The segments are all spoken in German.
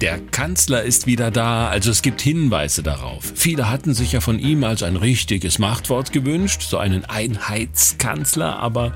Der Kanzler ist wieder da, also es gibt Hinweise darauf. Viele hatten sich ja von ihm als ein richtiges Machtwort gewünscht, so einen Einheitskanzler, aber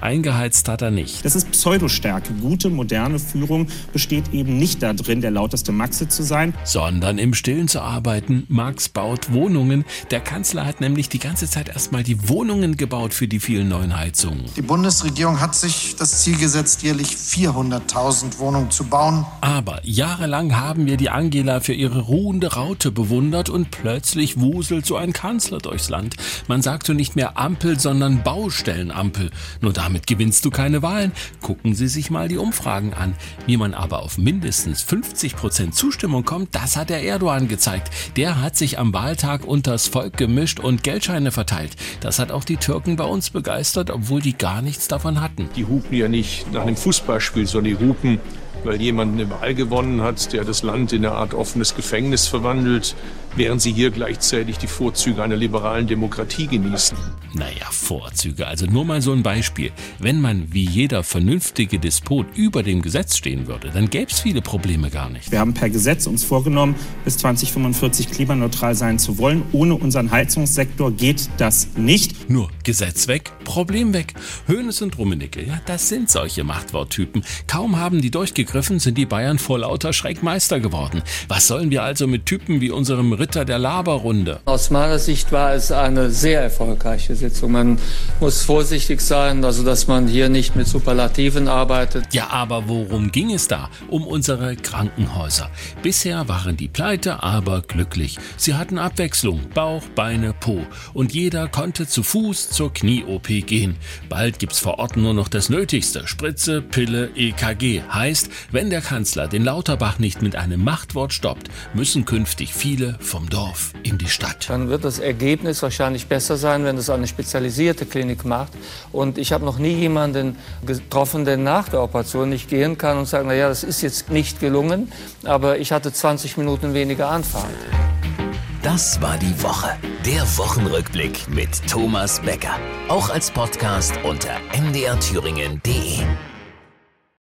eingeheizt hat er nicht. Das ist Pseudostärke. Gute, moderne Führung besteht eben nicht darin, der lauteste Maxe zu sein, sondern im Stillen zu arbeiten. Max baut Wohnungen. Der Kanzler hat nämlich die ganze Zeit erstmal die Wohnungen gebaut für die vielen neuen Heizungen. Die Bundesregierung hat sich das Ziel gesetzt, jährlich 400.000 Wohnungen zu bauen. Aber jahrelang lang haben wir die Angela für ihre ruhende Raute bewundert und plötzlich wuselt so ein Kanzler durchs Land. Man sagt so nicht mehr Ampel, sondern Baustellenampel. Nur damit gewinnst du keine Wahlen. Gucken Sie sich mal die Umfragen an. Wie man aber auf mindestens 50 Prozent Zustimmung kommt, das hat der Erdogan gezeigt. Der hat sich am Wahltag unters Volk gemischt und Geldscheine verteilt. Das hat auch die Türken bei uns begeistert, obwohl die gar nichts davon hatten. Die hupen ja nicht nach einem Fußballspiel, sondern die hupen weil jemand eine Wahl gewonnen hat, der das Land in eine Art offenes Gefängnis verwandelt, während sie hier gleichzeitig die Vorzüge einer liberalen Demokratie genießen. Naja, Vorzüge. Also nur mal so ein Beispiel. Wenn man wie jeder vernünftige Despot über dem Gesetz stehen würde, dann gäbe es viele Probleme gar nicht. Wir haben per Gesetz uns vorgenommen, bis 2045 klimaneutral sein zu wollen. Ohne unseren Heizungssektor geht das nicht. Nur Gesetz weg, Problem weg. Hönes und Rummenigge, ja, das sind solche Machtworttypen. Kaum haben die durchgegriffen, sind die Bayern vor lauter Schreck Meister geworden. Was sollen wir also mit Typen wie unserem Ritter der Laberrunde? Aus meiner Sicht war es eine sehr erfolgreiche Sitzung. Man muss vorsichtig sein, also dass man hier nicht mit Superlativen arbeitet. Ja, aber worum ging es da? Um unsere Krankenhäuser. Bisher waren die pleite, aber glücklich. Sie hatten Abwechslung, Bauch, Beine, Po. Und jeder konnte zu Fuß zur Knie-OP gehen. Bald gibt's vor Ort nur noch das Nötigste. Spritze, Pille, EKG. Heißt, wenn der Kanzler den Lauterbach nicht mit einem Machtwort stoppt, müssen künftig viele vom Dorf in die Stadt. Dann wird das Ergebnis wahrscheinlich besser sein, wenn es eine spezialisierte Klinik macht. Und ich habe noch nie jemanden getroffen, der nach der Operation nicht gehen kann und sagt, naja, das ist jetzt nicht gelungen, aber ich hatte 20 Minuten weniger Anfahrt. Das war die Woche. Der Wochenrückblick mit Thomas Becker. Auch als Podcast unter mdrthüringen.de.